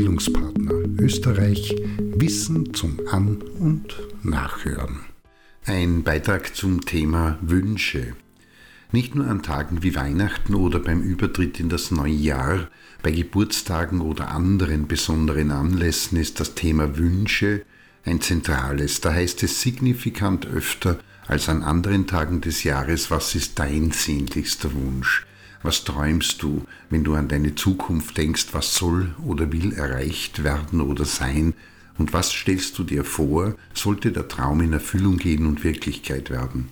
Bildungspartner Österreich Wissen zum An- und Nachhören. Ein Beitrag zum Thema Wünsche. Nicht nur an Tagen wie Weihnachten oder beim Übertritt in das neue Jahr, bei Geburtstagen oder anderen besonderen Anlässen ist das Thema Wünsche ein zentrales. Da heißt es signifikant öfter als an anderen Tagen des Jahres, was ist dein sehnlichster Wunsch? Was träumst du, wenn du an deine Zukunft denkst, was soll oder will erreicht werden oder sein? Und was stellst du dir vor, sollte der Traum in Erfüllung gehen und Wirklichkeit werden?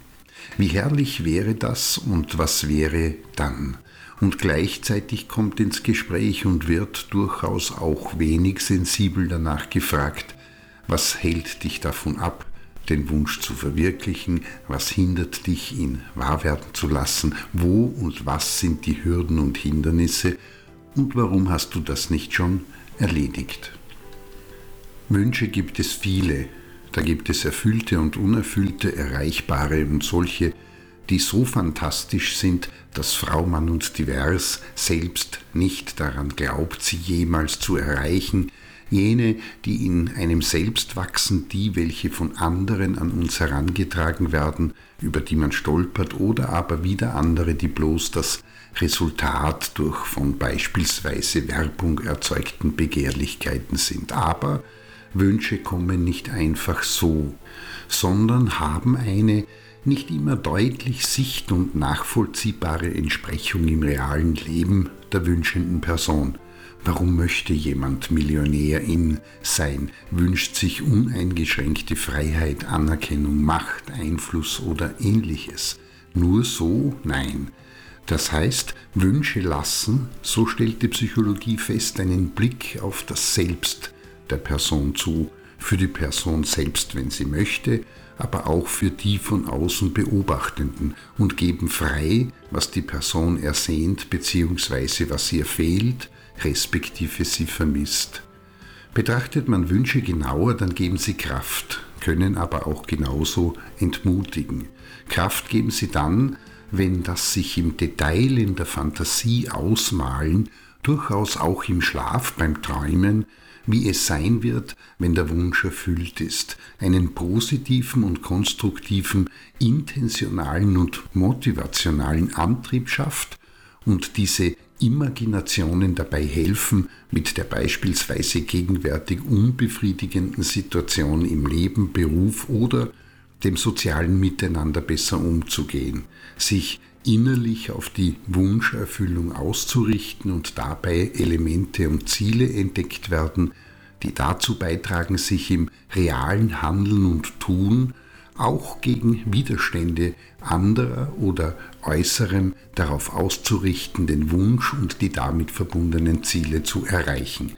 Wie herrlich wäre das und was wäre dann? Und gleichzeitig kommt ins Gespräch und wird durchaus auch wenig sensibel danach gefragt, was hält dich davon ab, den Wunsch zu verwirklichen, was hindert dich, ihn wahr werden zu lassen, wo und was sind die Hürden und Hindernisse? Und warum hast du das nicht schon erledigt. Wünsche gibt es viele, da gibt es erfüllte und unerfüllte, erreichbare und solche, die so fantastisch sind, dass Frau Mann und Divers selbst nicht daran glaubt, sie jemals zu erreichen, jene, die in einem selbst wachsen, die, welche von anderen an uns herangetragen werden, über die man stolpert, oder aber wieder andere, die bloß das Resultat durch von beispielsweise Werbung erzeugten Begehrlichkeiten sind. Aber Wünsche kommen nicht einfach so, sondern haben eine nicht immer deutlich sicht- und nachvollziehbare Entsprechung im realen Leben der wünschenden Person. Warum möchte jemand Millionärin sein, wünscht sich uneingeschränkte Freiheit, Anerkennung, Macht, Einfluss oder ähnliches? Nur so? Nein. Das heißt, Wünsche lassen, so stellt die Psychologie fest, einen Blick auf das Selbst der Person zu, für die Person selbst, wenn sie möchte, aber auch für die von außen Beobachtenden und geben frei, was die Person ersehnt bzw. was ihr fehlt, respektive sie vermisst. Betrachtet man Wünsche genauer, dann geben sie Kraft, können aber auch genauso entmutigen. Kraft geben sie dann, wenn das sich im Detail in der Fantasie ausmalen, durchaus auch im Schlaf beim Träumen, wie es sein wird, wenn der Wunsch erfüllt ist, einen positiven und konstruktiven, intentionalen und motivationalen Antrieb schafft und diese Imaginationen dabei helfen, mit der beispielsweise gegenwärtig unbefriedigenden Situation im Leben, Beruf oder dem sozialen Miteinander besser umzugehen, sich innerlich auf die Wunscherfüllung auszurichten und dabei Elemente und Ziele entdeckt werden, die dazu beitragen, sich im realen Handeln und Tun auch gegen Widerstände anderer oder äußerem darauf auszurichten, den Wunsch und die damit verbundenen Ziele zu erreichen.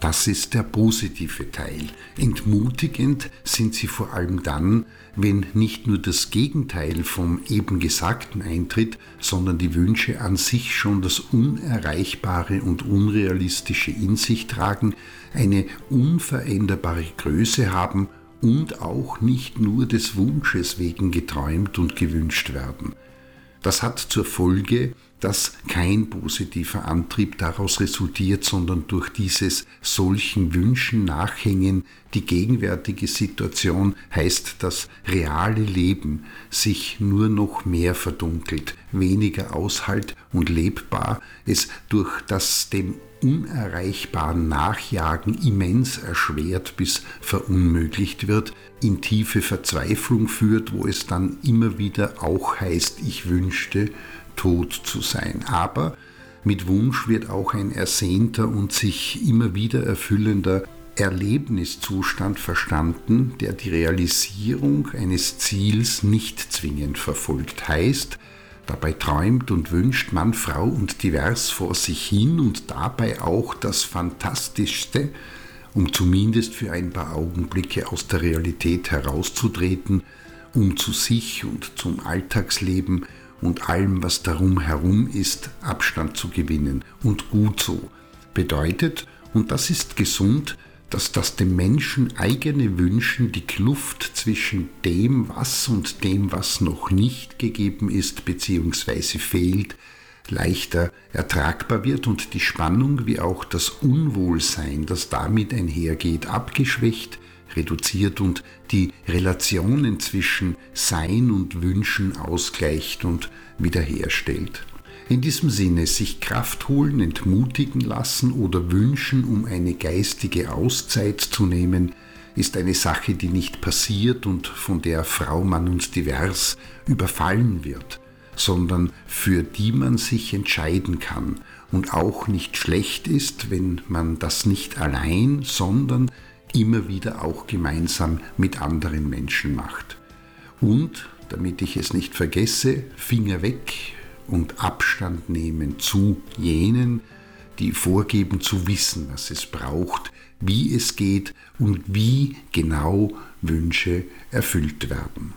Das ist der positive Teil. Entmutigend sind sie vor allem dann, wenn nicht nur das Gegenteil vom eben Gesagten eintritt, sondern die Wünsche an sich schon das Unerreichbare und Unrealistische in sich tragen, eine unveränderbare Größe haben und auch nicht nur des Wunsches wegen geträumt und gewünscht werden. Das hat zur Folge, dass kein positiver Antrieb daraus resultiert, sondern durch dieses solchen Wünschen nachhängen die gegenwärtige Situation heißt das reale Leben sich nur noch mehr verdunkelt, weniger aushalt und lebbar, es durch das dem unerreichbaren Nachjagen immens erschwert bis verunmöglicht wird, in tiefe Verzweiflung führt, wo es dann immer wieder auch heißt, ich wünschte, tot zu sein. Aber mit Wunsch wird auch ein ersehnter und sich immer wieder erfüllender Erlebniszustand verstanden, der die Realisierung eines Ziels nicht zwingend verfolgt. Heißt, dabei träumt und wünscht Mann, Frau und divers vor sich hin und dabei auch das Fantastischste, um zumindest für ein paar Augenblicke aus der Realität herauszutreten, um zu sich und zum Alltagsleben und allem, was darum herum ist, Abstand zu gewinnen. Und gut so. Bedeutet, und das ist gesund, dass das dem Menschen eigene Wünschen die Kluft zwischen dem, was und dem, was noch nicht gegeben ist bzw. fehlt, leichter ertragbar wird und die Spannung wie auch das Unwohlsein, das damit einhergeht, abgeschwächt, reduziert und die Relationen zwischen Sein und Wünschen ausgleicht und wiederherstellt. In diesem Sinne sich Kraft holen, entmutigen lassen oder wünschen, um eine geistige Auszeit zu nehmen, ist eine Sache, die nicht passiert und von der Frau, Mann und Divers überfallen wird, sondern für die man sich entscheiden kann und auch nicht schlecht ist, wenn man das nicht allein, sondern immer wieder auch gemeinsam mit anderen Menschen macht. Und, damit ich es nicht vergesse, Finger weg und Abstand nehmen zu jenen, die vorgeben zu wissen, was es braucht, wie es geht und wie genau Wünsche erfüllt werden.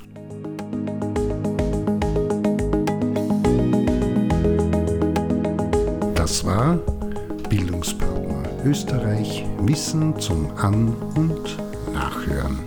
Das war Bildungspartner Österreich Wissen zum An- und Nachhören.